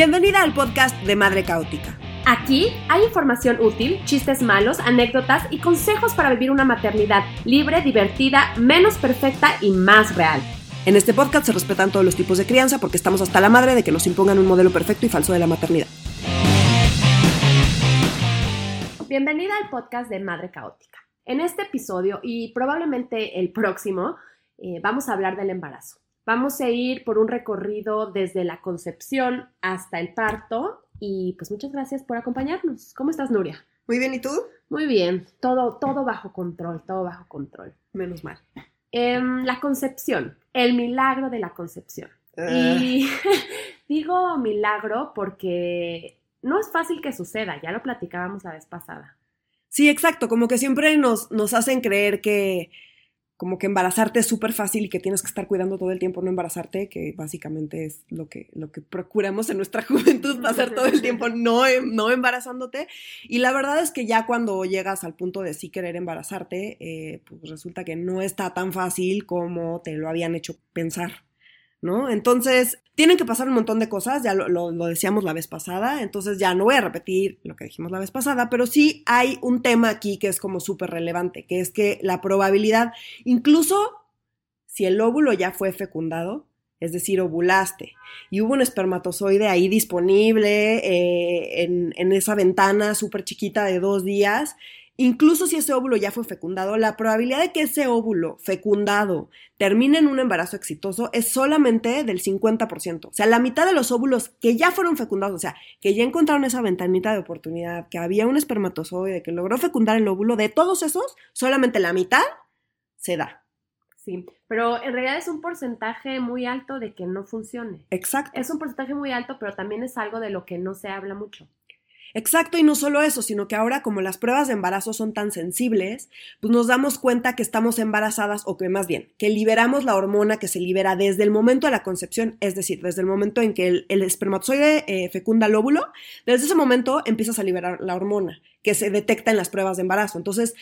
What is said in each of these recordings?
Bienvenida al podcast de Madre Caótica. Aquí hay información útil, chistes malos, anécdotas y consejos para vivir una maternidad libre, divertida, menos perfecta y más real. En este podcast se respetan todos los tipos de crianza porque estamos hasta la madre de que nos impongan un modelo perfecto y falso de la maternidad. Bienvenida al podcast de Madre Caótica. En este episodio y probablemente el próximo eh, vamos a hablar del embarazo. Vamos a ir por un recorrido desde la concepción hasta el parto y pues muchas gracias por acompañarnos. ¿Cómo estás, Nuria? Muy bien, ¿y tú? Muy bien, todo, todo bajo control, todo bajo control. Menos mal. Em, la concepción, el milagro de la concepción. Ah. Y digo milagro porque no es fácil que suceda, ya lo platicábamos la vez pasada. Sí, exacto, como que siempre nos, nos hacen creer que como que embarazarte es súper fácil y que tienes que estar cuidando todo el tiempo no embarazarte, que básicamente es lo que, lo que procuramos en nuestra juventud, pasar todo el tiempo no, em- no embarazándote. Y la verdad es que ya cuando llegas al punto de sí querer embarazarte, eh, pues resulta que no está tan fácil como te lo habían hecho pensar. ¿No? Entonces, tienen que pasar un montón de cosas, ya lo, lo, decíamos la vez pasada, entonces ya no voy a repetir lo que dijimos la vez pasada, pero sí hay un tema aquí que es como súper relevante, que es que la probabilidad, incluso si el óvulo ya fue fecundado, es decir, ovulaste, y hubo un espermatozoide ahí disponible eh, en, en esa ventana súper chiquita de dos días, Incluso si ese óvulo ya fue fecundado, la probabilidad de que ese óvulo fecundado termine en un embarazo exitoso es solamente del 50%. O sea, la mitad de los óvulos que ya fueron fecundados, o sea, que ya encontraron esa ventanita de oportunidad, que había un espermatozoide que logró fecundar el óvulo, de todos esos, solamente la mitad se da. Sí, pero en realidad es un porcentaje muy alto de que no funcione. Exacto. Es un porcentaje muy alto, pero también es algo de lo que no se habla mucho. Exacto, y no solo eso, sino que ahora como las pruebas de embarazo son tan sensibles, pues nos damos cuenta que estamos embarazadas o que más bien, que liberamos la hormona que se libera desde el momento de la concepción, es decir, desde el momento en que el, espermatozoide eh, fecunda el óvulo, desde ese momento empiezas a liberar la hormona que se detecta en las pruebas de embarazo. Entonces,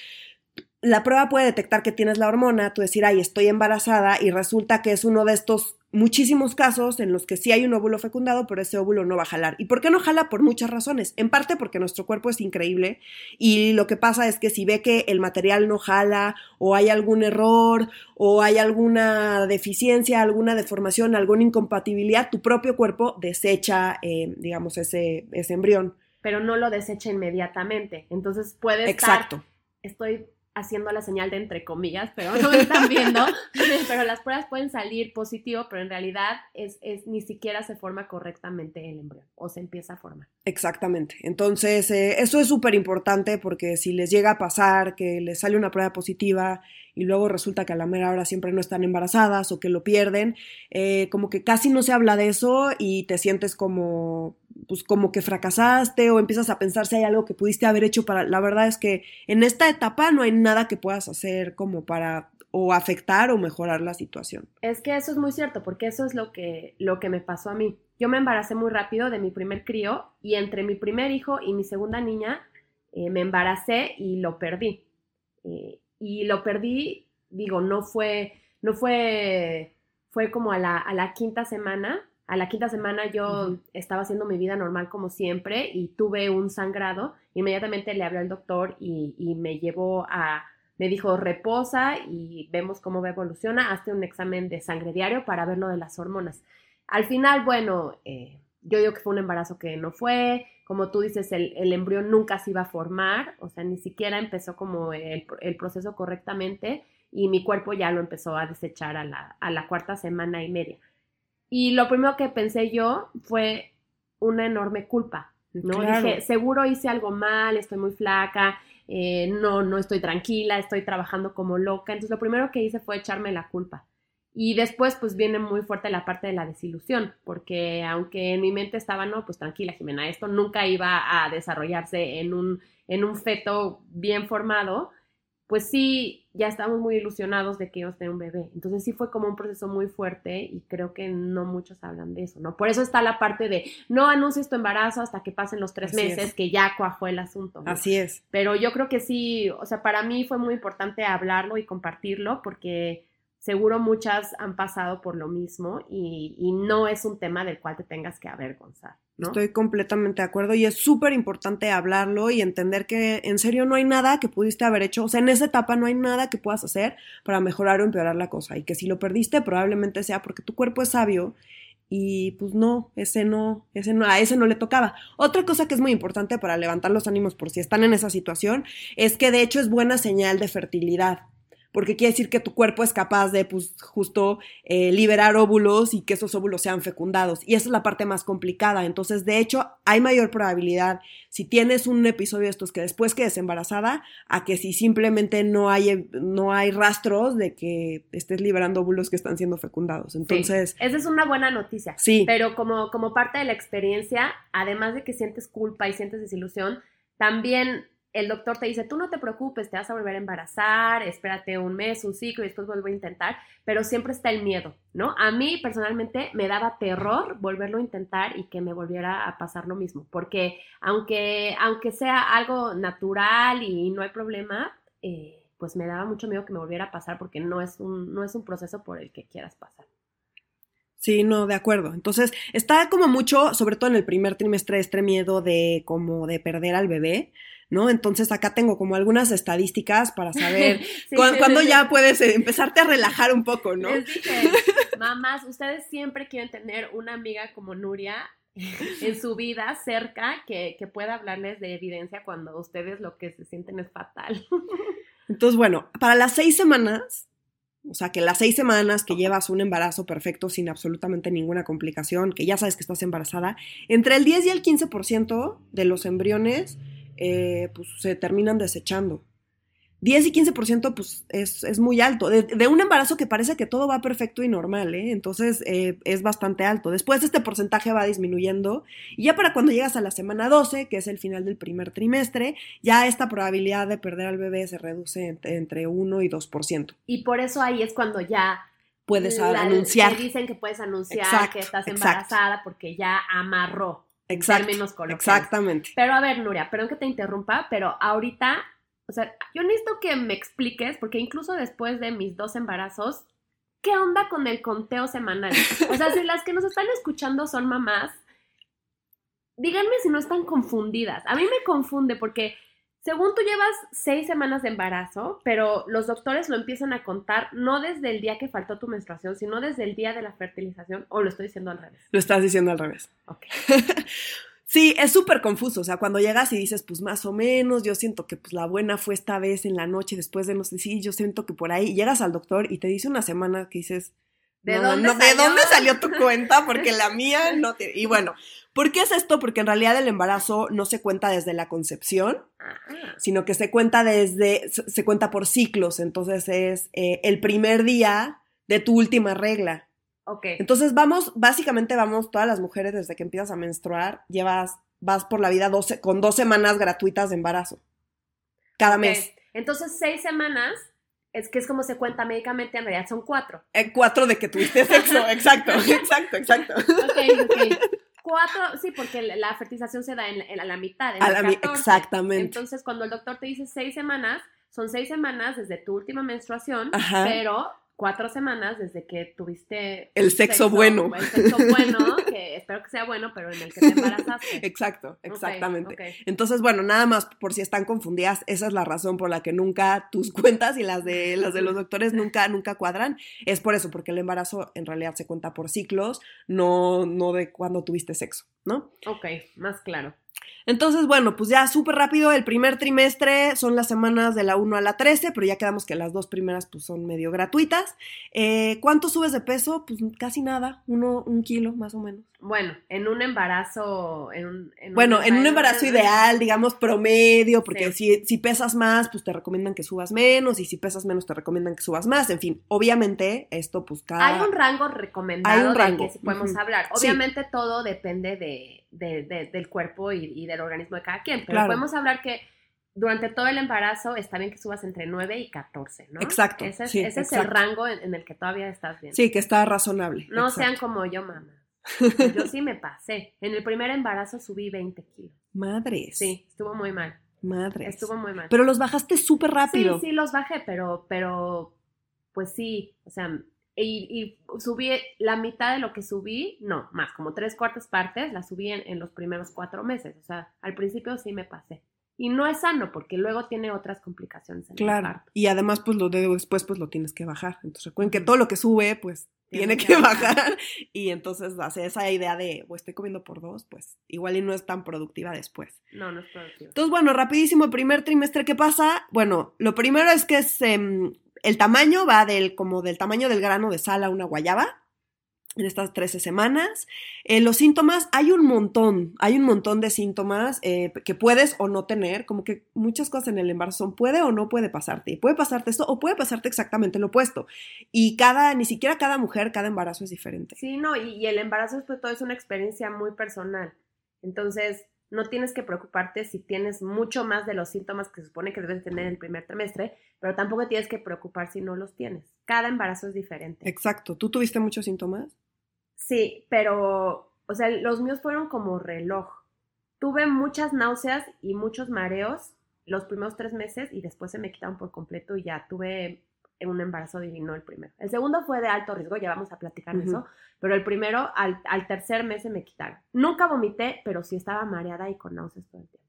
la prueba puede detectar que tienes la hormona, tú decir, ay, estoy embarazada, y resulta que es uno de estos muchísimos casos en los que sí hay un óvulo fecundado, pero ese óvulo no va a jalar. ¿Y por qué no jala? Por muchas razones. En parte porque nuestro cuerpo es increíble y lo que pasa es que si ve que el material no jala o hay algún error o hay alguna deficiencia, alguna deformación, alguna incompatibilidad, tu propio cuerpo desecha, eh, digamos, ese, ese embrión. Pero no lo desecha inmediatamente. Entonces puede Exacto. estar, estoy haciendo la señal de entre comillas, pero no me están viendo, pero las pruebas pueden salir positivo, pero en realidad es, es, ni siquiera se forma correctamente el embrión o se empieza a formar. Exactamente. Entonces, eh, eso es súper importante porque si les llega a pasar que les sale una prueba positiva y luego resulta que a la mera hora siempre no están embarazadas o que lo pierden, eh, como que casi no se habla de eso y te sientes como pues como que fracasaste o empiezas a pensar si hay algo que pudiste haber hecho para... La verdad es que en esta etapa no hay nada que puedas hacer como para o afectar o mejorar la situación. Es que eso es muy cierto, porque eso es lo que, lo que me pasó a mí. Yo me embaracé muy rápido de mi primer crío y entre mi primer hijo y mi segunda niña eh, me embaracé y lo perdí. Eh, y lo perdí, digo, no fue, no fue, fue como a la, a la quinta semana, a la quinta semana yo uh -huh. estaba haciendo mi vida normal como siempre y tuve un sangrado. Inmediatamente le hablé al doctor y, y, me llevó a, me dijo reposa y vemos cómo evoluciona, hazte un examen de sangre diario para ver lo de las hormonas. Al final, bueno, eh, yo digo que fue un embarazo que no fue, como tú dices, el, el, embrión nunca se iba a formar, o sea, ni siquiera empezó como el, el proceso correctamente y mi cuerpo ya lo empezó a desechar a la, a la cuarta semana y media. Y lo primero que pensé yo fue una enorme culpa, ¿no? Claro. Dije, seguro hice algo mal, estoy muy flaca, eh, no, no estoy tranquila, estoy trabajando como loca. Entonces lo primero que hice fue echarme la culpa. Y después pues viene muy fuerte la parte de la desilusión, porque aunque en mi mente estaba, no, pues tranquila Jimena, esto nunca iba a desarrollarse en un, en un feto bien formado, pues sí, ya estamos muy ilusionados de que a tener un bebé. Entonces sí fue como un proceso muy fuerte y creo que no muchos hablan de eso, ¿no? Por eso está la parte de no anuncies tu embarazo hasta que pasen los tres Así meses, es. que ya cuajó el asunto. ¿no? Así es. Pero yo creo que sí, o sea, para mí fue muy importante hablarlo y compartirlo porque seguro muchas han pasado por lo mismo y, y no es un tema del cual te tengas que avergonzar. Estoy completamente de acuerdo y es súper importante hablarlo y entender que en serio no hay nada que pudiste haber hecho, o sea, en esa etapa no hay nada que puedas hacer para mejorar o empeorar la cosa y que si lo perdiste probablemente sea porque tu cuerpo es sabio y pues no, ese no, ese no, a ese no le tocaba. Otra cosa que es muy importante para levantar los ánimos por si están en esa situación es que de hecho es buena señal de fertilidad porque quiere decir que tu cuerpo es capaz de, pues, justo eh, liberar óvulos y que esos óvulos sean fecundados. Y esa es la parte más complicada. Entonces, de hecho, hay mayor probabilidad si tienes un episodio de estos que después quedes embarazada, a que si simplemente no hay, no hay rastros de que estés liberando óvulos que están siendo fecundados. Entonces. Sí, esa es una buena noticia. Sí. Pero como, como parte de la experiencia, además de que sientes culpa y sientes desilusión, también el doctor te dice, tú no te preocupes, te vas a volver a embarazar, espérate un mes, un ciclo y después vuelvo a intentar, pero siempre está el miedo, ¿no? A mí personalmente me daba terror volverlo a intentar y que me volviera a pasar lo mismo, porque aunque, aunque sea algo natural y no hay problema, eh, pues me daba mucho miedo que me volviera a pasar porque no es un, no es un proceso por el que quieras pasar. Sí, no, de acuerdo. Entonces, está como mucho, sobre todo en el primer trimestre, este miedo de como de perder al bebé, ¿no? Entonces acá tengo como algunas estadísticas para saber Sí, cu- sí, cuándo sí, ya puedes eh, empezarte a relajar un poco, ¿no? Les dije, mamás, ustedes siempre quieren tener una amiga como Nuria en su vida cerca que, que pueda hablarles de evidencia cuando ustedes lo que se sienten es fatal. Entonces, bueno, para las seis semanas, o sea, que las seis semanas que llevas un embarazo perfecto sin absolutamente ninguna complicación, que ya sabes que estás embarazada, entre el 10 y el 15% de los embriones eh, pues, se terminan desechando. 10 y 15% pues es, es muy alto. De, de un embarazo que parece que todo va perfecto y normal, ¿eh? Entonces eh, es bastante alto. Después este porcentaje va disminuyendo y ya para cuando llegas a la semana 12, que es el final del primer trimestre, ya esta probabilidad de perder al bebé se reduce entre, entre 1 y 2%. Y por eso ahí es cuando ya Puedes la- anunciar. te dicen que puedes anunciar Exacto, que estás exacto. embarazada porque ya amarró. Exacto, términos coloquiales. exactamente. Pero a ver, Nuria, perdón que te interrumpa, pero ahorita, o sea, yo necesito que me expliques, porque incluso después de mis dos embarazos, ¿qué onda con el conteo semanal? O sea, si las que nos están escuchando son mamás, díganme si no están confundidas. A mí me confunde porque según tú llevas seis semanas de embarazo, pero los doctores lo empiezan a contar no desde el día que faltó tu menstruación, sino desde el día de la fertilización, o lo estoy diciendo al revés. Lo estás diciendo al revés. Ok. Sí, es súper confuso. O sea, cuando llegas y dices, pues más o menos, yo siento que pues la buena fue esta vez en la noche, después de no sé, sí, yo siento que por ahí. Llegas al doctor y te dice una semana que dices, ¿De no, dónde no, ¿de salió? dónde salió tu cuenta? Porque la mía no te... Y bueno, ¿por qué es esto? Porque en realidad el embarazo no se cuenta desde la concepción, Ah, sino que se cuenta desde, se cuenta por ciclos. Entonces es eh, el primer día de tu última regla. ok. Entonces vamos, básicamente vamos, todas las mujeres desde que empiezas a menstruar, llevas, vas por la vida 12, con dos semanas gratuitas de embarazo. Cada mes. Entonces, seis semanas, es que es como se cuenta médicamente, en realidad son cuatro. Eh, cuatro de que tuviste sexo, exacto, exacto, exacto. Ok, ok. Cuatro, sí, porque la- fertilización se da en, en- a la mitad. En A el la mi- 14. exactamente. Entonces, cuando el doctor te dice seis semanas, son seis semanas desde tu última menstruación, Ajá. pero cuatro semanas desde que tuviste El sexo bueno. El sexo bueno, que espero que sea bueno, pero en el que te embarazaste. Exacto, exactamente. Entonces, bueno, nada más por si están confundidas, esa es la razón por la que nunca tus cuentas y las de las de los doctores nunca nunca cuadran. Es por eso, porque el embarazo en realidad se cuenta por ciclos, no no de cuando tuviste sexo, ¿no? Ok, más claro. Entonces, bueno, pues ya súper rápido, el primer trimestre son las semanas de la 1 a la 13, pero ya quedamos que las dos primeras pues son medio gratuitas. Eh, ¿Cuánto subes de peso? Pues casi nada, uno, un kilo más o menos. Bueno, en un embarazo, en un, en Bueno, en un embarazo ideal, digamos promedio, porque Sí. si, si pesas más, pues te recomiendan que subas menos, y si pesas menos, te recomiendan que subas más. En fin, obviamente, esto pues cada... Hay un rango recomendado Hay un rango, que sí podemos hablar. Sí. Obviamente todo depende de, de- de- del cuerpo y, y del organismo de cada quien, pero Claro. podemos hablar que durante todo el embarazo está bien que subas entre 9 y 14, ¿no? Exacto, Ese es, sí, ese es el rango en, en el que todavía estás bien. Sí, que está razonable. No exacto. sean como yo, mamá. Yo sí me pasé. En el primer embarazo subí 20 kilos. Madres. Sí, estuvo muy mal. Madres. Estuvo muy mal. Pero los bajaste súper rápido. Sí, sí los bajé, pero, pero pues sí, o sea, y, subí la mitad de lo que subí, no, más, como tres cuartas partes, la subí en, los primeros cuatro meses. O sea, al principio sí me pasé. Y no es sano porque luego tiene otras complicaciones en claro. Y además, pues lo de después, pues lo tienes que bajar. Entonces recuerden que todo lo que sube, pues tiene que bajar. Y entonces hace esa idea de, o estoy comiendo por dos, pues igual y no es tan productiva después. No, no es productiva. Entonces, bueno, rapidísimo, primer trimestre, ¿qué pasa? Bueno, lo primero es que se, el tamaño va del, como del tamaño del grano de sal a una guayaba en estas 13 semanas. Eh, los síntomas, hay un montón, hay un montón de síntomas eh, que puedes o no tener, como que muchas cosas en el embarazo son puede o no puede pasarte. Puede pasarte esto o puede pasarte exactamente lo opuesto. Y cada, ni siquiera cada mujer, cada embarazo es diferente. Sí, no, y, y el embarazo pues todo es una experiencia muy personal. Entonces, no tienes que preocuparte si tienes mucho más de los síntomas que se supone que debes tener en el primer trimestre, pero tampoco tienes que preocupar si no los tienes. Cada embarazo es diferente. Exacto. ¿Tú tuviste muchos síntomas? Sí, pero, o sea, los míos fueron como reloj. Tuve muchas náuseas y muchos mareos los primeros tres meses y después se me quitaron por completo y ya tuve un embarazo divino el primero. El segundo fue de alto riesgo, ya vamos a platicar de eso, pero el primero al, al, tercer mes se me quitaron. Nunca vomité, pero sí estaba mareada y con náuseas todo el tiempo.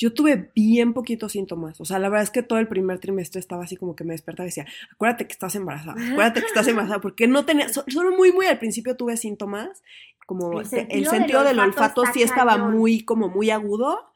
Yo tuve bien poquitos síntomas, o sea, la verdad es que todo el primer trimestre estaba así como que me despertaba y decía, acuérdate que estás embarazada, acuérdate que estás embarazada, porque no tenía, solo muy, muy al principio tuve síntomas, como el sentido, del, olfato, sí estaba muy, como muy agudo,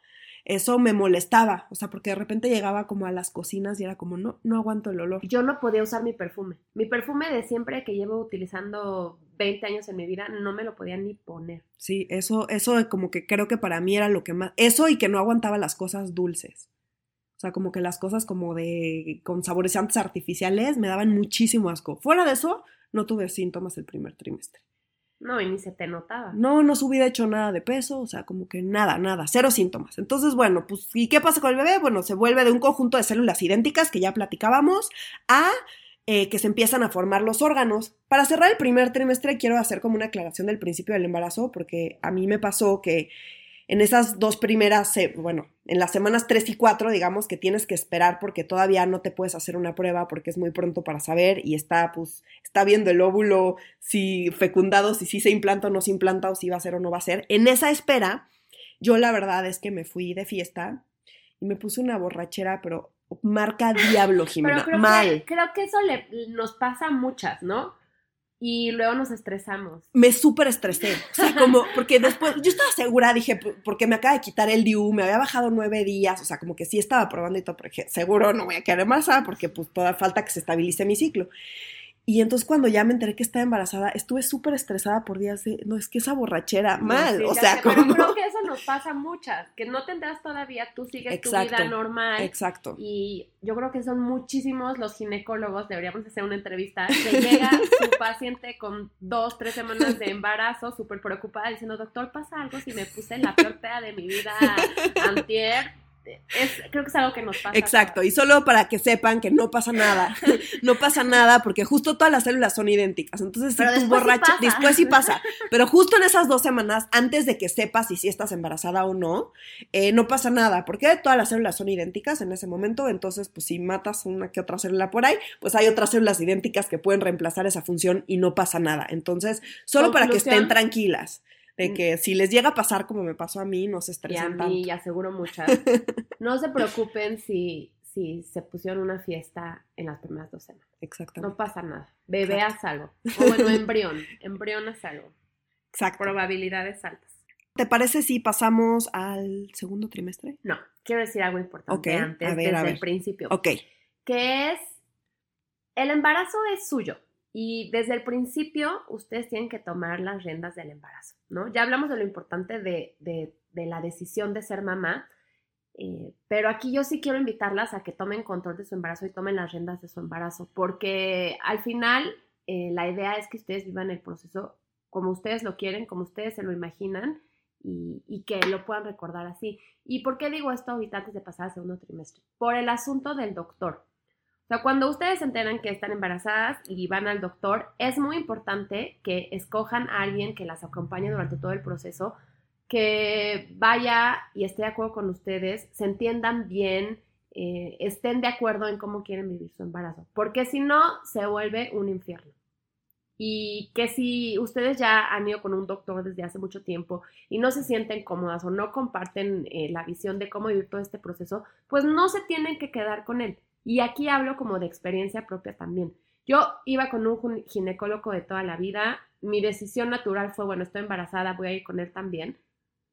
eso me molestaba, o sea, porque de repente llegaba como a las cocinas y era como, no, no aguanto el olor. Yo no podía usar mi perfume. Mi perfume de siempre que llevo utilizando 20 años en mi vida, no me lo podía ni poner. Sí, eso, eso como que creo que para mí era lo que más, eso y que no aguantaba las cosas dulces. O sea, como que las cosas como de, con saborizantes artificiales me daban muchísimo asco. Fuera de eso, no tuve síntomas el primer trimestre. No, y ni se te notaba. No, no subí de hecho nada de peso, o sea, como que nada, nada, cero síntomas. Entonces, bueno, pues, ¿y qué pasa con el bebé? Bueno, se vuelve de un conjunto de células idénticas que ya platicábamos a eh, que se empiezan a formar los órganos. Para cerrar el primer trimestre quiero hacer como una aclaración del principio del embarazo, porque a mí me pasó que en esas dos primeras, bueno, en las semanas 3 y 4, digamos que tienes que esperar porque todavía no te puedes hacer una prueba porque es muy pronto para saber y está, pues, está viendo el óvulo si fecundado, si sí se implanta o no se implanta o si va a ser o no va a ser. En esa espera, yo la verdad es que me fui de fiesta y me puse una borrachera, pero marca diablo, Jimena, mal. creo que eso le, nos pasa a muchas, ¿no? Y luego nos estresamos. Me súper estresé. O sea, como, porque después, yo estaba segura, dije, porque me acaba de quitar el DIU, me había bajado nueve días, o sea, como que sí estaba probando y todo, porque seguro no voy a quedar embarazada porque pues toda falta que se estabilice mi ciclo. Y entonces cuando ya me enteré que estaba embarazada, estuve súper estresada por días de, no, es que esa borrachera, mal, o sea, como... Pero creo que eso nos pasa muchas, que no tendrás todavía, tú sigues tu vida normal. Exacto. Y yo creo que son muchísimos los ginecólogos, deberíamos hacer una entrevista, que llega su paciente con dos, tres semanas de embarazo, súper preocupada, diciendo, doctor, ¿pasa algo si me puse la peor peda de mi vida antier? Creo que es algo que nos pasa. Exacto, y solo para que sepan que no pasa nada, no pasa nada porque justo todas las células son idénticas, entonces si tú borracha, después sí pasa, pero justo en esas dos semanas, antes de que sepas si, si estás embarazada o no, eh, no pasa nada, porque todas las células son idénticas en ese momento, entonces pues si matas una que otra célula por ahí, pues hay otras células idénticas que pueden reemplazar esa función y no pasa nada, entonces solo para que estén tranquilas de que si les llega a pasar como me pasó a mí, no se estresen y a mí, y aseguro muchas. no se preocupen si, si se pusieron una fiesta en las primeras dos semanas. Exactamente. No pasa nada. Bebé a salvo. O bueno, embrión. embrión a salvo. Exacto. Probabilidades altas. ¿Te parece si pasamos al segundo trimestre? No, quiero decir algo importante antes, desde el principio. Ok. Que es, el embarazo es suyo. Y desde el principio ustedes tienen que tomar las riendas del embarazo, ¿no? Ya hablamos de lo importante de, la decisión de ser mamá, eh, pero aquí yo sí quiero invitarlas a que tomen control de su embarazo y tomen las riendas de su embarazo, porque al final eh, la idea es que ustedes vivan el proceso como ustedes lo quieren, como ustedes se lo imaginan y, y, que lo puedan recordar así. ¿Y por qué digo esto ahorita antes de pasar al segundo trimestre? Por el asunto del doctor. O sea, cuando ustedes se enteran que están embarazadas y van al doctor, es muy importante que escojan a alguien que las acompañe durante todo el proceso, que vaya y esté de acuerdo con ustedes, se entiendan bien, eh, estén de acuerdo en cómo quieren vivir su embarazo, porque si no, se vuelve un infierno. Y que si ustedes ya han ido con un doctor desde hace mucho tiempo y no se sienten cómodas o no comparten eh, la visión de cómo vivir todo este proceso, pues no se tienen que quedar con él. Y aquí hablo como de experiencia propia también. Yo iba con un ginecólogo de toda la vida, mi decisión natural fue, bueno, estoy embarazada, voy a ir con él también.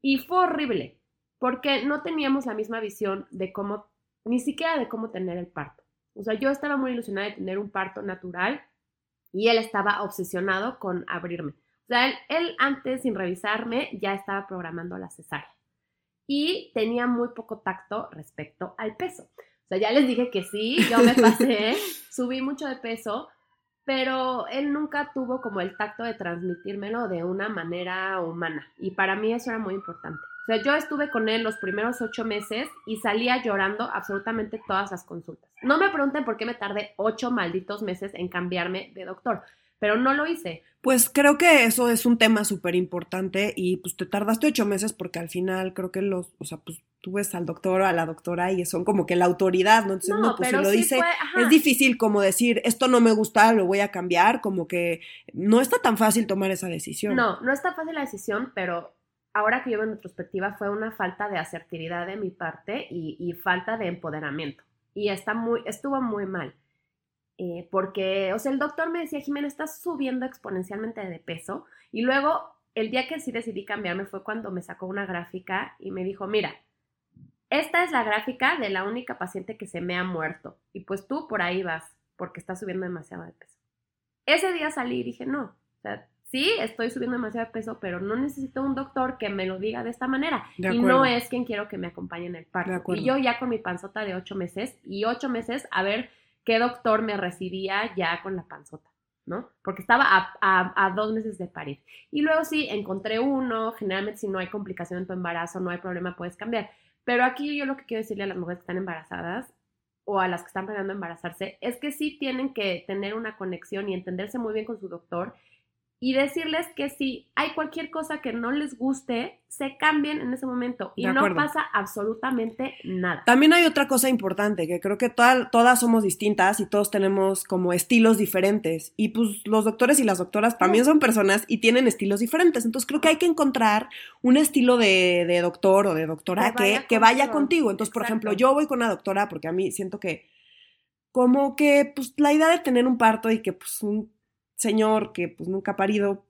Y fue horrible, porque no teníamos la misma visión de cómo, ni siquiera de cómo tener el parto. O sea, yo estaba muy ilusionada de tener un parto natural y él estaba obsesionado con abrirme. O sea, él, antes, sin revisarme, ya estaba programando la cesárea. Y tenía muy poco tacto respecto al peso. Sea, ya les dije que sí, yo me pasé, subí mucho de peso, pero él nunca tuvo como el tacto de transmitírmelo de una manera humana. Y para mí eso era muy importante. O sea, yo estuve con él los primeros ocho meses y salía llorando absolutamente todas las consultas. No me pregunten por qué me tardé ocho malditos meses en cambiarme de doctor, pero no lo hice. Pues creo que eso es un tema súper importante y pues te tardaste ocho meses porque al final creo que los, o sea, pues tú ves al doctor o a la doctora y son como que la autoridad, ¿no? Entonces, no, pues si lo dice, es difícil como decir, esto no me gusta, lo voy a cambiar, como que no está tan fácil tomar esa decisión. No, no está fácil la decisión, pero ahora que yo en retrospectiva fue una falta de asertividad de mi parte y, falta de empoderamiento. Y está muy, estuvo muy mal. Eh, porque, o sea, el doctor me decía, Jimena, estás subiendo exponencialmente de peso. Y luego, el día que sí decidí cambiarme fue cuando me sacó una gráfica y me dijo, mira, esta es la gráfica de la única paciente que se me ha muerto. Y pues tú por ahí vas, porque estás subiendo demasiado de peso. Ese día salí y dije, no, o sea, sí, estoy subiendo demasiado de peso, pero no necesito un doctor que me lo diga de esta manera. y no es quien quiero que me acompañe en el parto. Y yo ya con mi panzota de ocho meses y ocho meses a ver qué doctor me recibía ya con la panzota. ¿no? Porque estaba a, dos meses de parir. Y luego sí, encontré uno, generalmente si no hay complicación en tu embarazo, no hay problema, puedes cambiar. Pero aquí yo lo que quiero decirle a las mujeres que están embarazadas o a las que están planeando embarazarse es que sí tienen que tener una conexión y entenderse muy bien con su doctor y decirles que si hay cualquier cosa que no les guste, se cambien en ese momento y no pasa absolutamente nada. También hay otra cosa importante, que creo que todas somos distintas y todos tenemos como estilos diferentes. Y pues los doctores y las doctoras también son personas y tienen estilos diferentes, entonces creo que hay que encontrar un estilo de, doctor o de doctora que vaya, que, vaya contigo. Entonces, por ejemplo, yo voy con una doctora porque a mí siento que como que pues la idea de tener un parto y que pues un señor que pues nunca ha parido,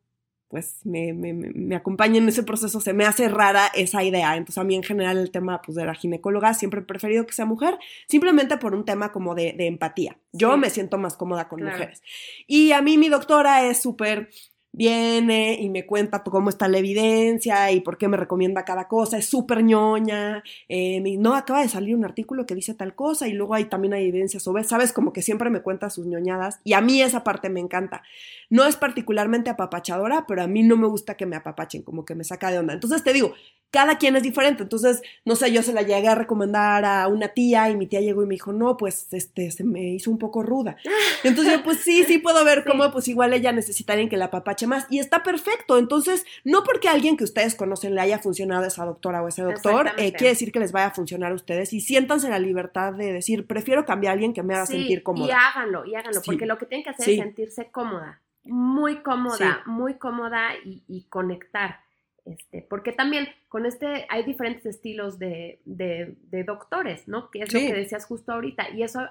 pues me, me, me, acompaña en ese proceso, se me hace rara esa idea. Entonces a mí en general el tema pues de la ginecóloga siempre he preferido que sea mujer, simplemente por un tema como de, empatía. Yo me siento más cómoda con mujeres. Y a mí mi doctora es súper viene y me cuenta cómo está la evidencia y por qué me recomienda cada cosa, es súper ñoña, eh, no, acaba de salir un artículo que dice tal cosa y luego hay, también hay evidencia sobre, sabes, como que siempre me cuenta sus ñoñadas y a mí esa parte me encanta. No es particularmente apapachadora, pero a mí no me gusta que me apapachen, como que me saca de onda. Entonces te digo, cada quien es diferente. Entonces, no sé, yo se la llegué a recomendar a una tía y mi tía llegó y me dijo, no, pues este, se me hizo un poco ruda. Entonces yo, pues sí, sí puedo ver cómo, pues igual ella necesita alguien que la apapache más. Y está perfecto. Entonces, no porque alguien que ustedes conocen le haya funcionado a esa doctora o ese doctor, eh, quiere decir que les vaya a funcionar a ustedes. Y siéntanse la libertad de decir, prefiero cambiar a alguien que me haga sentir cómoda. Y háganlo, y háganlo, porque lo que tienen que hacer es sentirse cómoda. Muy cómoda, muy cómoda y, y conectar. Este, porque también con este hay diferentes estilos de, de, doctores, ¿no? Que es lo que decías justo ahorita. Y eso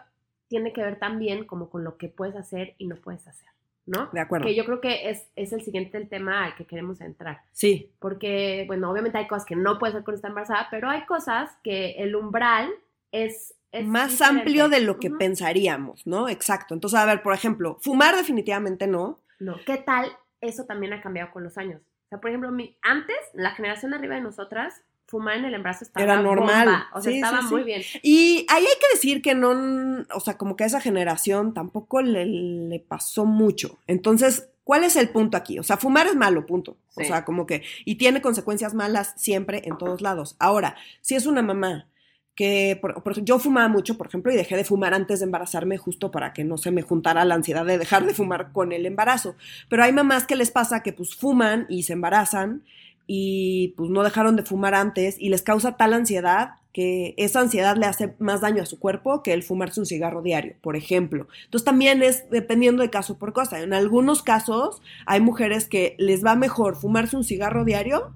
tiene que ver también como con lo que puedes hacer y no puedes hacer, ¿no? De acuerdo. Que yo creo que es, es el siguiente el tema al que queremos entrar. Sí. Porque, bueno, obviamente hay cosas que no puedes hacer con esta embarazada, pero hay cosas que el umbral es... más amplio de lo que pensaríamos, ¿no? Exacto. Entonces, a ver, por ejemplo, fumar definitivamente no. No. ¿Qué tal? Eso también ha cambiado con los años. O sea, por ejemplo, mi, antes, la generación arriba de nosotras, fumar en el embarazo estaba Era normal. O sea, estaba muy bien. Y ahí hay que decir que no, o sea, como que a esa generación tampoco le, pasó mucho. Entonces, ¿cuál es el punto aquí? O sea, fumar es malo, punto. O sea, como que, y tiene consecuencias malas siempre en todos lados. Ahora, si es una mamá que por, yo fumaba mucho, por ejemplo, y dejé de fumar antes de embarazarme justo para que no se me juntara la ansiedad de dejar de fumar con el embarazo. Pero hay mamás que les pasa que pues fuman y se embarazan y pues no dejaron de fumar antes y les causa tal ansiedad que esa ansiedad le hace más daño a su cuerpo que el fumarse un cigarro diario, por ejemplo. Entonces también es dependiendo de caso por cosa. En algunos casos hay mujeres que les va mejor fumarse un cigarro diario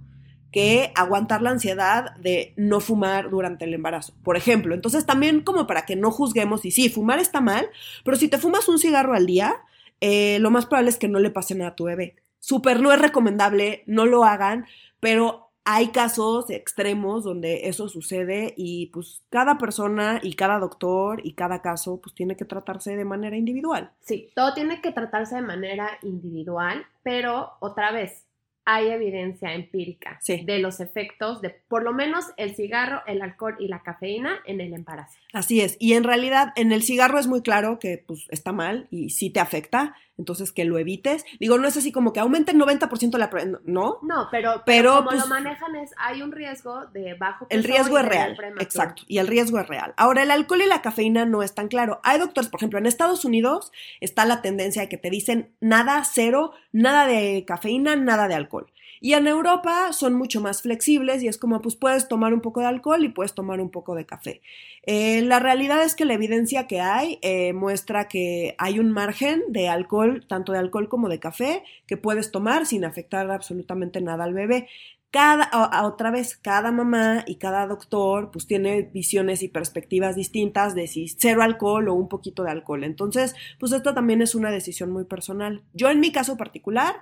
que aguantar la ansiedad de no fumar durante el embarazo, por ejemplo. Entonces también como para que no juzguemos y sí, fumar está mal, pero si te fumas un cigarro al día, eh, lo más probable es que no le pase nada a tu bebé. Súper no es recomendable, no lo hagan, pero hay casos extremos donde eso sucede y pues cada persona y cada doctor y cada caso pues tiene que tratarse de manera individual. Sí, todo tiene que tratarse de manera individual, pero otra vez, hay evidencia empírica de los efectos de por lo menos el cigarro, el alcohol y la cafeína en el embarazo. Así es, y en realidad en el cigarro es muy claro que pues está mal y sí te afecta, entonces que lo evites. Digo, no es así como que aumente el 90% la... No, no, pero, pero, como lo pues, manejan es, hay un riesgo de bajo El riesgo es real, exacto, y el riesgo es real. Ahora, el alcohol y la cafeína no es tan claro. Hay doctores, por ejemplo, en Estados Unidos está la tendencia de que te dicen nada, cero, nada de cafeína, nada de alcohol. Y en Europa son mucho más flexibles y es como, pues puedes tomar un poco de alcohol y puedes tomar un poco de café. Eh, la realidad es que la evidencia que hay eh, muestra que hay un margen de alcohol, tanto de alcohol como de café, que puedes tomar sin afectar absolutamente nada al bebé. Cada, otra vez, cada mamá y cada doctor pues tiene visiones y perspectivas distintas de si cero alcohol o un poquito de alcohol. Entonces, pues esto también es una decisión muy personal. Yo en mi caso particular,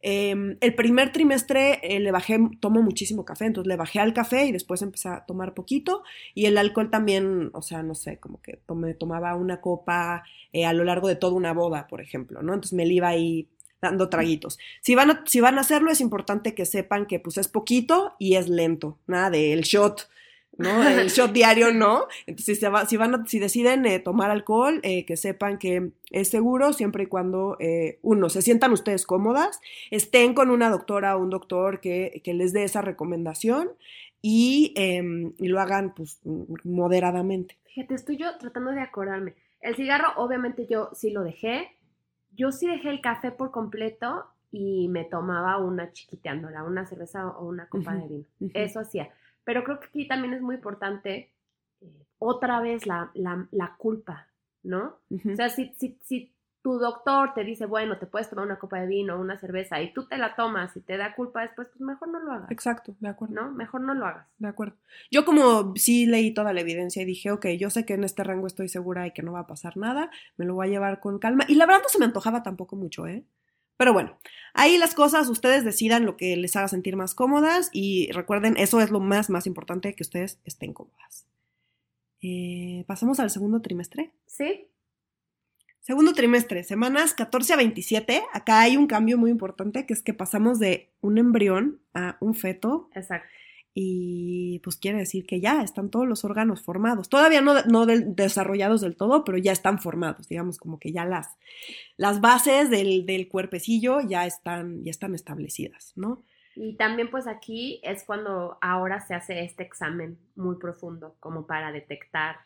Em, el primer trimestre eh, le bajé, tomo muchísimo café, entonces le bajé al café y después empecé a tomar poquito. Y el alcohol también, o sea, no sé, como que me tomaba una copa eh, a lo largo de toda una boda, por ejemplo, ¿no? Entonces me iba ahí dando traguitos. Si van, a, si van a hacerlo, es importante que sepan que pues es poquito y es lento, nada del shot ¿no? El shot diario no. Entonces, si, si, van si deciden eh, tomar alcohol, eh, que sepan que es seguro siempre y cuando, eh, uno, se sientan ustedes cómodas, estén con una doctora o un doctor que, que les dé esa recomendación y, em, y, lo hagan pues moderadamente. Fíjate, estoy yo tratando de acordarme. El cigarro, obviamente yo sí lo dejé. Yo sí dejé el café por completo y me tomaba una chiquiteándola, una cerveza o una copa de vino. Eso hacía. Pero creo que aquí también es muy importante eh, otra vez la, la, culpa, ¿no? O sea, si, si, si tu doctor te dice, bueno, te puedes tomar una copa de vino o una cerveza y tú te la tomas y te da culpa después, pues mejor no lo hagas. Exacto, de acuerdo. ¿No? Mejor no lo hagas. De acuerdo. Yo como sí leí toda la evidencia y dije, ok, yo sé que en este rango estoy segura y que no va a pasar nada, me lo voy a llevar con calma. Y la verdad no se me antojaba tampoco mucho, ¿eh? Pero bueno, ahí las cosas, ustedes decidan lo que les haga sentir más cómodas y recuerden, eso es lo más, más importante, que ustedes estén cómodas. Eh, ¿Pasamos al segundo trimestre? Sí. Segundo trimestre, semanas 14 a 27. Acá hay un cambio muy importante, que es que pasamos de un embrión a un feto. Exacto y pues quiere decir que ya están todos los órganos formados. Todavía no, no desarrollados del todo, pero ya están formados, digamos como que ya las, las bases del, del, cuerpecillo ya están, ya están establecidas, ¿no? Y también pues aquí es cuando ahora se hace este examen muy profundo como para detectar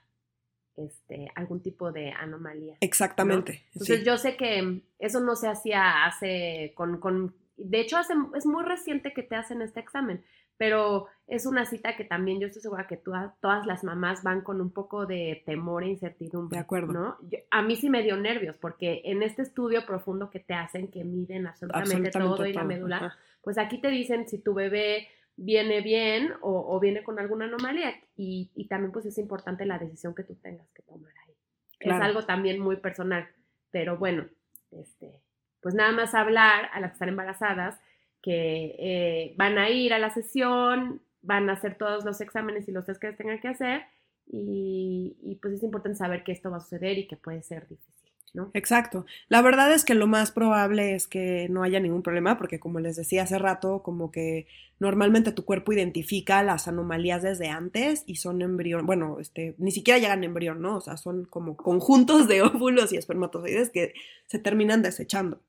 este, algún tipo de anomalía. Exactamente. Entonces yo sé que eso no se hacía hace con, con de hecho hace, es muy reciente que te hacen este examen pero es una cita que también yo estoy segura que todas las mamás van con un poco de temor e incertidumbre. De acuerdo. ¿no? a mí sí me dio nervios porque en este estudio profundo que te hacen, que miden absolutamente, todo y la médula, pues aquí te dicen si tu bebé viene bien o, viene con alguna anomalía y, también pues es importante la decisión que tú tengas que tomar ahí. Es algo también muy personal, pero bueno, este, pues nada más hablar a las que están embarazadas que eh, van a ir a la sesión, van a hacer todos los exámenes y los test que tengan que hacer y, pues es importante saber que esto va a suceder y que puede ser difícil. ¿no? Exacto. La verdad es que lo más probable es que no haya ningún problema porque como les decía hace rato, como que normalmente tu cuerpo identifica las anomalías desde antes y son embrión, bueno, este, ni siquiera llegan embrión, ¿no? O sea, son como conjuntos de óvulos y espermatozoides que se terminan desechando.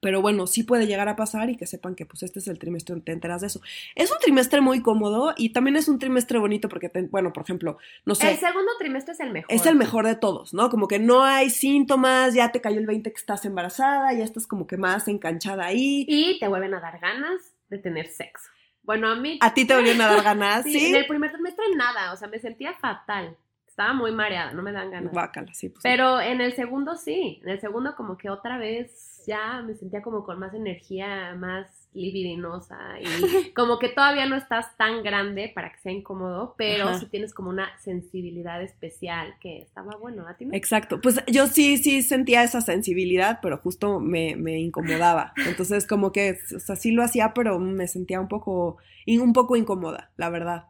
Pero bueno, sí puede llegar a pasar y que sepan que pues este es el trimestre, te enteras de eso. Es un trimestre muy cómodo y también es un trimestre bonito porque, bueno, por ejemplo, no sé. El segundo trimestre es el mejor. Es el mejor de todos, ¿no? Como que no hay síntomas, ya te cayó el 20 que estás embarazada, ya estás como que más enganchada ahí. Y te vuelven a dar ganas de tener sexo. Bueno, a mí... ¿A ti te volvieron a dar ganas? Sí, en el primer trimestre nada, o sea, me sentía fatal. Estaba muy mareada, no me dan ganas. Guácala, sí. Pues, Pero en el segundo sí, en el segundo como que otra vez ya me sentía como con más energía, más libidinosa y como que todavía no estás tan grande para que sea incómodo, pero Ajá. sí tienes como una sensibilidad especial que estaba bueno. ¿A ti no? Exacto, pues yo sí, sí sentía esa sensibilidad, pero justo me, me incomodaba. Entonces como que, o sea, sí lo hacía, pero me sentía un poco, un poco incómoda, la verdad.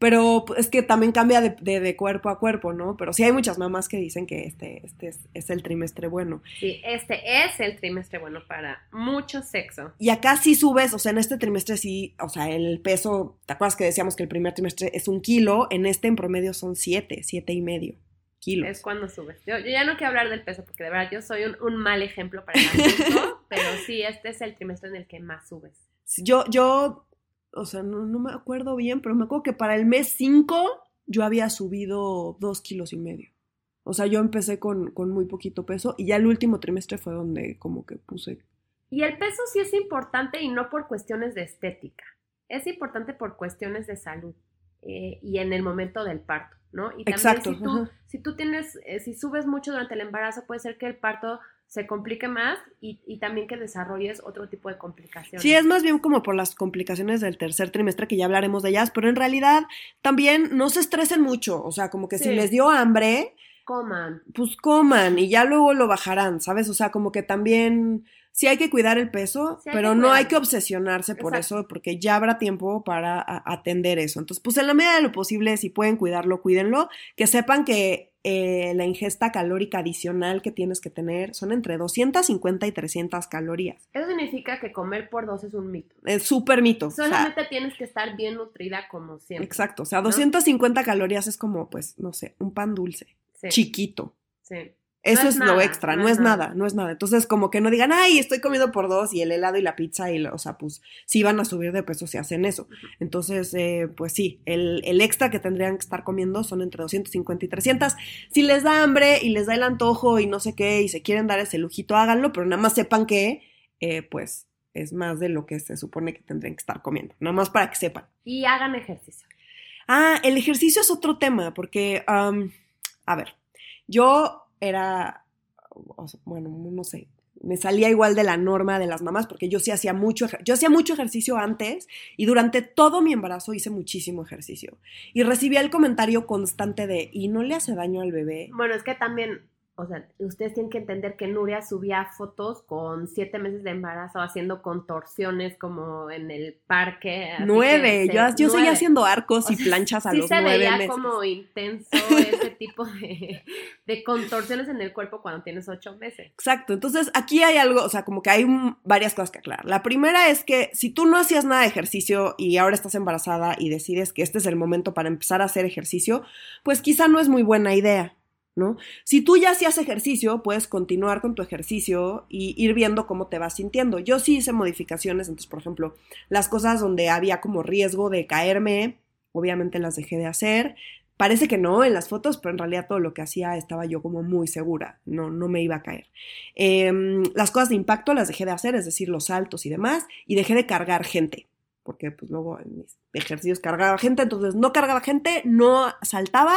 Pero es que también cambia de, de, de cuerpo a cuerpo, ¿no? Pero sí hay muchas mamás que dicen que este, este es, es el trimestre bueno. Sí, este es el trimestre bueno para mucho sexo. Y acá sí subes, o sea, en este trimestre sí, o sea, el peso, ¿te acuerdas que decíamos que el primer trimestre es un kilo? En este en promedio son siete, siete y medio kilos. Es cuando subes. Yo, yo ya no quiero hablar del peso porque de verdad yo soy un, un mal ejemplo para el asunto, pero sí, este es el trimestre en el que más subes. Yo, yo, o sea, no, no me acuerdo bien, pero me acuerdo que para el mes 5 yo había subido dos kilos y medio. O sea, yo empecé con, con muy poquito peso y ya el último trimestre fue donde como que puse Y el peso sí es importante y no por cuestiones de estética, es importante por cuestiones de salud eh, y en el momento del parto, ¿no? Y también Exacto, si tú, si tú tienes, eh, si subes mucho durante el embarazo, puede ser que el parto se complique más y, y también que desarrolles otro tipo de complicaciones. Sí, es más bien como por las complicaciones del tercer trimestre, que ya hablaremos de ellas, pero en realidad también no se estresen mucho, o sea, como que si les dio hambre, Coman. pues coman y ya luego lo bajarán, ¿sabes? O sea, como que también sí hay que cuidar el peso, Sí pero no hay que obsesionarse por Exacto. eso, porque ya habrá tiempo para atender eso. Entonces, pues en la medida de lo posible, si pueden cuidarlo, cuídenlo, que sepan que eh, la ingesta calórica adicional que tienes que tener son entre 250 y 300 calorías. Eso significa que comer por dos es un mito. Es súper mito. o sea, Solamente tienes que estar bien nutrida como siempre. exacto, o sea, ¿no? 250 calorías es como, pues, no sé, un pan dulce, Sí, chiquito. sí. Eso No es, es lo extra, no no, es nada. no es nada. Entonces, como que no digan, ay, estoy comiendo por dos y el helado y la pizza, y, lo- o sea, pues sí van a subir de peso si hacen eso. Entonces, eh, pues sí, el, el extra que tendrían que estar comiendo son entre 250 y 300. Si les da hambre y les da el antojo y no sé qué, y se quieren dar ese lujito, háganlo, pero nada más sepan que, eh, pues, es más de lo que se supone que tendrían que estar comiendo. Nada más para que sepan. Y hagan ejercicio. Ah, el ejercicio es otro tema, porque, a ver, yo era, bueno, no sé, me salía igual de la norma de las mamás, porque yo sí hacía mucho, yo hacía mucho ejercicio antes y durante todo mi embarazo hice muchísimo ejercicio. Y recibía el comentario constante de, ¿y no le hace daño al bebé? Bueno, es que también, o sea, ustedes tienen que entender que Nuria subía fotos con siete meses de embarazo haciendo contorsiones como en el parque. Nueve, yo, yo seguía haciendo arcos O y sea, planchas a sí los se nueve veía meses. como intenso ese tipo de, de contorsiones en el cuerpo cuando tienes ocho meses. Exacto, entonces aquí hay algo, o sea, como que hay varias cosas que aclarar. La primera es que si tú no hacías nada de ejercicio y ahora estás embarazada y decides que este es el momento para empezar a hacer ejercicio, pues quizá no es muy buena idea, Si tú ya hacías ejercicio, puedes continuar con tu ejercicio y ir viendo cómo te vas sintiendo. Yo sí hice modificaciones, entonces, por ejemplo, las cosas donde había como riesgo de caerme, obviamente las dejé de hacer. Parece que no en las fotos, pero en realidad todo lo que hacía estaba yo como muy segura, no, no me iba a caer. Em, las cosas de impacto las dejé de hacer, es decir, los saltos y demás, y dejé de cargar gente, porque pues luego en mis ejercicios cargaba gente, entonces no cargaba gente, no saltaba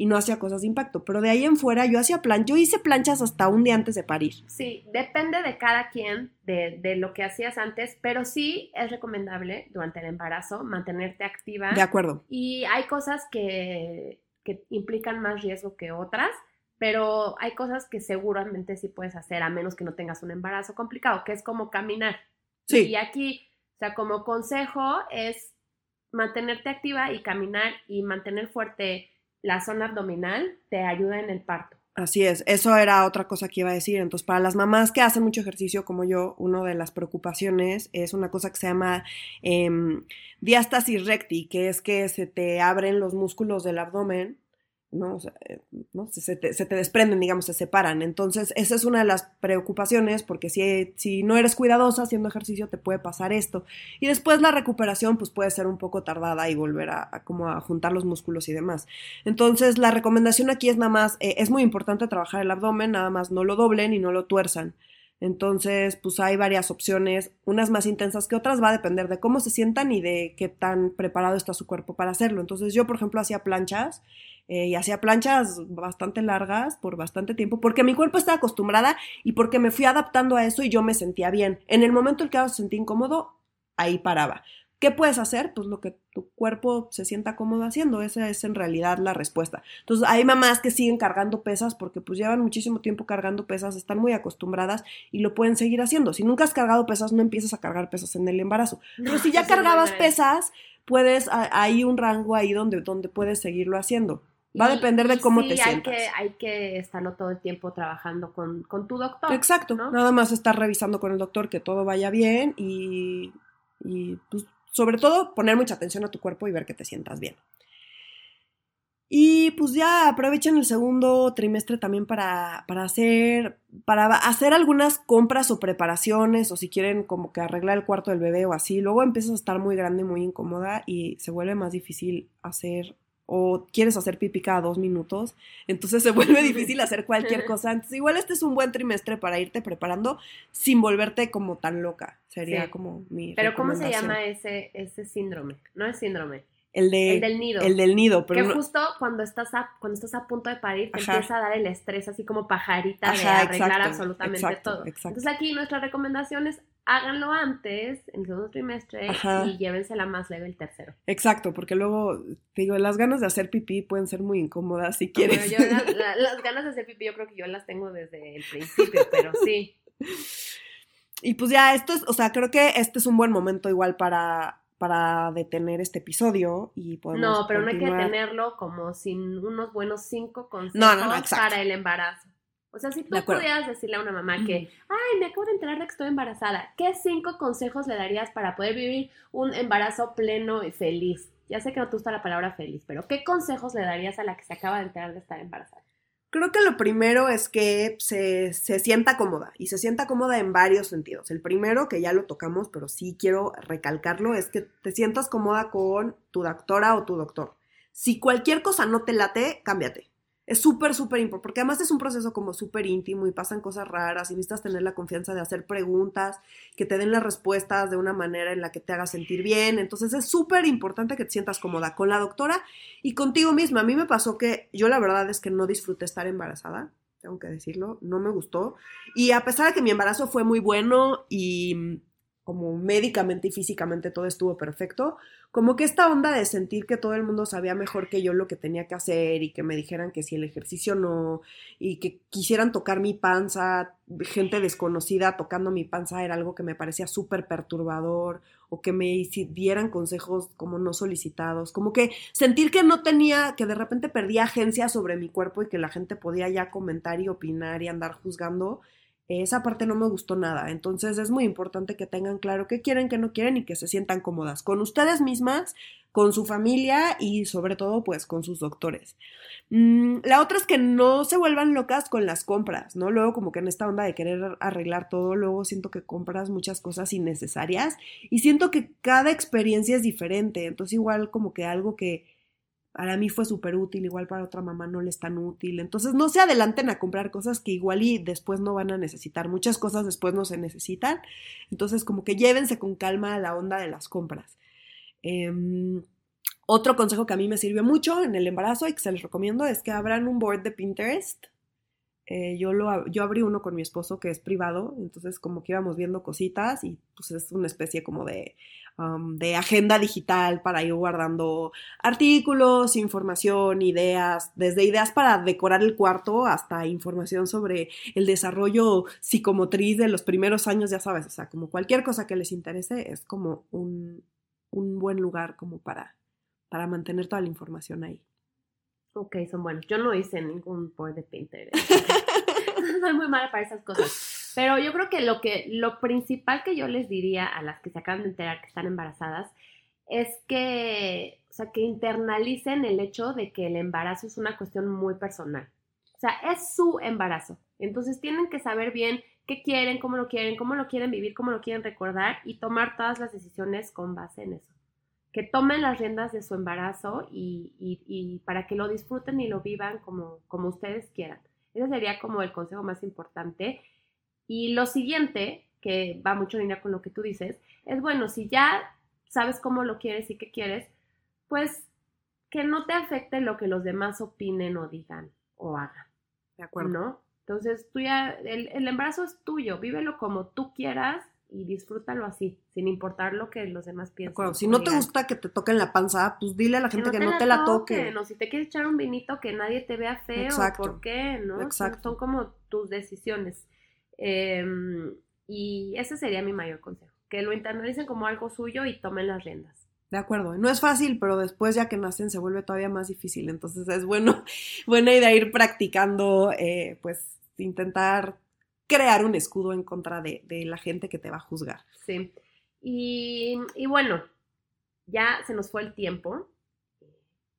y no hacía cosas de impacto, pero de ahí en fuera yo hacía plan, yo hice planchas hasta un día antes de parir. Sí, depende de cada quien, de, de lo que hacías antes, pero sí es recomendable durante el embarazo mantenerte activa. De acuerdo. Y hay cosas que, que implican más riesgo que otras, pero hay cosas que seguramente sí puedes hacer a menos que no tengas un embarazo complicado, que es como caminar. Sí. Y aquí, o sea, como consejo es mantenerte activa y caminar y mantener fuerte la zona abdominal te ayuda en el parto. Así es, eso era otra cosa que iba a decir. Entonces, para las mamás que hacen mucho ejercicio como yo, una de las preocupaciones es una cosa que se llama em, diástasis recti, que es que se te abren los músculos del abdomen, ¿no? Eh. Se, te, desprenden, digamos, se separan. Entonces, esa es una de las preocupaciones, porque si, si no eres cuidadosa haciendo ejercicio, te puede pasar esto. Y después la recuperación, pues puede ser un poco tardada y volver a, a como a juntar los músculos y demás. Entonces, la recomendación aquí es nada más, eh, es muy importante trabajar el abdomen, nada más no lo doblen y no lo tuerzan. Entonces, pues hay varias opciones, unas más intensas que otras, va a depender de cómo se sientan y de qué tan preparado está su cuerpo para hacerlo. Entonces, yo, por ejemplo, hacía planchas eh, y hacía planchas bastante largas por bastante tiempo, porque mi cuerpo estaba acostumbrada y porque me fui adaptando a eso y yo me sentía bien. En el momento en que se sentí incómodo, ahí paraba. ¿Qué puedes hacer? Pues lo que tu cuerpo se sienta cómodo haciendo. Esa es en realidad la respuesta. Entonces, hay mamás que siguen cargando pesas porque pues llevan muchísimo tiempo cargando pesas, están muy acostumbradas y lo pueden seguir haciendo. Si nunca has cargado pesas, no empiezas a cargar pesas en el embarazo. Pero si ya cargabas pesas, puedes, hay un rango ahí donde, donde puedes seguirlo haciendo. Va a depender de cómo te hay sientas. Que, hay que estarlo todo el tiempo trabajando con, tu doctor. Exacto. Nada más estar revisando con el doctor que todo vaya bien y, y pues sobre todo poner mucha atención a tu cuerpo y ver que te sientas bien. Y pues ya aprovechen el segundo trimestre también para, para, hacer, para hacer algunas compras o preparaciones o si quieren como que arreglar el cuarto del bebé o así. Luego empiezas a estar muy grande, muy incómoda y se vuelve más difícil hacer o quieres hacer pipí cada dos minutos, entonces se vuelve difícil hacer cualquier cosa. Entonces, igual este es un buen trimestre para irte preparando sin volverte como tan loca. Sería como mi. Pero, ¿cómo se llama ese, ese síndrome? No es síndrome. El, de, el del nido. El del nido. Pero que justo cuando estás, a, cuando estás a punto de parir, te empieza a dar el estrés así como pajarita de arreglar absolutamente todo. Entonces aquí nuestra recomendación es háganlo antes, en el segundo trimestre, y llévensela más leve el tercero. Exacto, porque luego, digo, las ganas de hacer pipí pueden ser muy incómodas si quieres. yo las ganas de hacer pipí yo creo que yo las tengo desde el principio, pero sí. Y pues ya, esto es, o sea, creo que este es un buen momento igual para, para detener este episodio y podemos No, pero no hay que detenerlo como sin unos buenos cinco consejos para el embarazo. O sea, si tú pudieras decirle a una mamá que, ay, me acabo de enterar de que estoy embarazada, ¿qué cinco consejos le darías para poder vivir un embarazo pleno y feliz? Ya sé que no te gusta la palabra feliz, pero ¿qué consejos le darías a la que se acaba de enterar de estar embarazada? Creo que lo primero es que se, se, sienta cómoda y se sienta cómoda en varios sentidos. El primero, que ya lo tocamos, pero sí quiero recalcarlo, es que te sientas cómoda con tu doctora o tu doctor. Si cualquier cosa no te late, cámbiate. Es súper, súper importante, porque además es un proceso como súper íntimo y pasan cosas raras y necesitas tener la confianza de hacer preguntas, que te den las respuestas de una manera en la que te haga sentir bien. Entonces es súper importante que te sientas cómoda con la doctora y contigo misma. A mí me pasó que yo la verdad es que no disfruté estar embarazada, tengo que decirlo, no me gustó. Y a pesar de que mi embarazo fue muy bueno y como médicamente y físicamente todo estuvo perfecto, como que esta onda de sentir que todo el mundo sabía mejor que yo lo que tenía que hacer y que me dijeran que si el ejercicio no y que quisieran tocar mi panza, gente desconocida tocando mi panza era algo que me parecía súper perturbador o que me dieran consejos como no solicitados, como que sentir que no tenía, que de repente perdía agencia sobre mi cuerpo y que la gente podía ya comentar y opinar y andar juzgando, esa parte no me gustó nada. Entonces es muy importante que tengan claro qué quieren, qué no quieren y que se sientan cómodas con ustedes mismas, con su familia y sobre todo pues con sus doctores. Mm, la otra es que no se vuelvan locas con las compras, ¿no? Luego como que en esta onda de querer arreglar todo, luego siento que compras muchas cosas innecesarias y siento que cada experiencia es diferente. Entonces igual como que algo que para mí fue súper útil, igual para otra mamá no le es tan útil. Entonces no se adelanten a comprar cosas que igual y después no van a necesitar. Muchas cosas después no se necesitan. Entonces como que llévense con calma a la onda de las compras. Em, otro consejo que a mí me sirvió mucho en el embarazo y que se les recomiendo es que abran un board de Pinterest. Eh, yo, lo, yo abrí uno con mi esposo que es privado, entonces como que íbamos viendo cositas y pues es una especie como de de agenda digital para ir guardando artículos, información, ideas, desde ideas para decorar el cuarto hasta información sobre el desarrollo psicomotriz de los primeros años, ya sabes, o sea, como cualquier cosa que les interese, es como un, un buen lugar como para, para mantener toda la información ahí. Ok, son buenos. Yo no hice ningún board de Pinterest. Soy muy mala para esas cosas. Pero yo creo que lo que lo principal que yo les diría a las que se acaban de enterar que están embarazadas es que, o sea, que internalicen el hecho de que el embarazo es una cuestión muy personal. O sea, es su embarazo. Entonces tienen que saber bien qué quieren, cómo lo quieren, cómo lo quieren vivir, cómo lo quieren recordar y tomar todas las decisiones con base en eso. Que tomen las riendas de su embarazo y, y para que lo disfruten y lo vivan como, como ustedes quieran. Ese sería como el consejo más importante Y lo siguiente, que va mucho en línea con lo que tú dices, es bueno, si ya sabes cómo lo quieres y qué quieres, pues que no te afecte lo que los demás opinen o digan o hagan. De acuerdo. ¿No? Entonces, tú ya, el, el embarazo es tuyo, vívelo como tú quieras y disfrútalo así, sin importar lo que los demás De piensen. acuerdo. Si no te digan. gusta que te toquen la panza, pues dile a la gente que no te la toque. toquen, O si te quieres echar un vinito que nadie te vea feo, Exacto. ¿por qué? ¿no? Son- Exacto. Son, como tus decisiones. Em, y ese sería mi mayor consejo. Que lo internalicen como algo suyo y tomen las riendas. De acuerdo. No es fácil, pero después ya que nacen se vuelve todavía más difícil. Entonces es bueno, buena idea ir practicando, eh, pues intentar crear un escudo en contra de, de la gente que te va a juzgar. Sí. Y, y bueno, ya se nos fue el tiempo.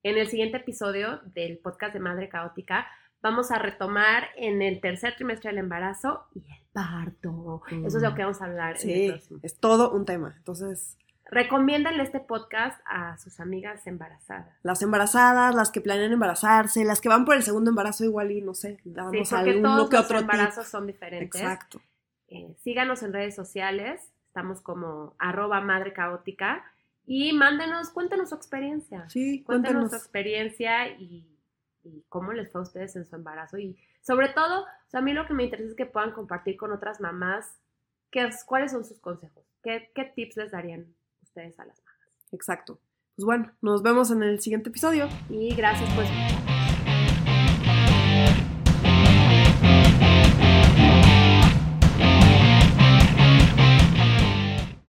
En el siguiente episodio del podcast de Madre Caótica vamos a retomar en el tercer trimestre del embarazo y el parto. Eso es lo que vamos a hablar en el Sí, próximo. es todo un tema. Entonces, Recomiéndanle este podcast a sus amigas embarazadas. las embarazadas, las que planean embarazarse, las que van por el segundo embarazo igual y no sé, Sí, damos porque alguno todos que los otro tip. embarazos son diferentes. Exacto. Eh, síganos en redes sociales. Estamos como arroba madre caótica. Y mándenos, cuéntenos su experiencia. Sí, Cuéntenos su experiencia y, y cómo les fue a ustedes en su embarazo. Y sobre todo, o sea, a mí lo que me interesa es que puedan compartir con otras mamás qué es- cuáles son sus consejos. ¿Qué, qué tips les darían ustedes a las mamás? Exacto. Pues bueno, nos vemos en el siguiente episodio. Y gracias pues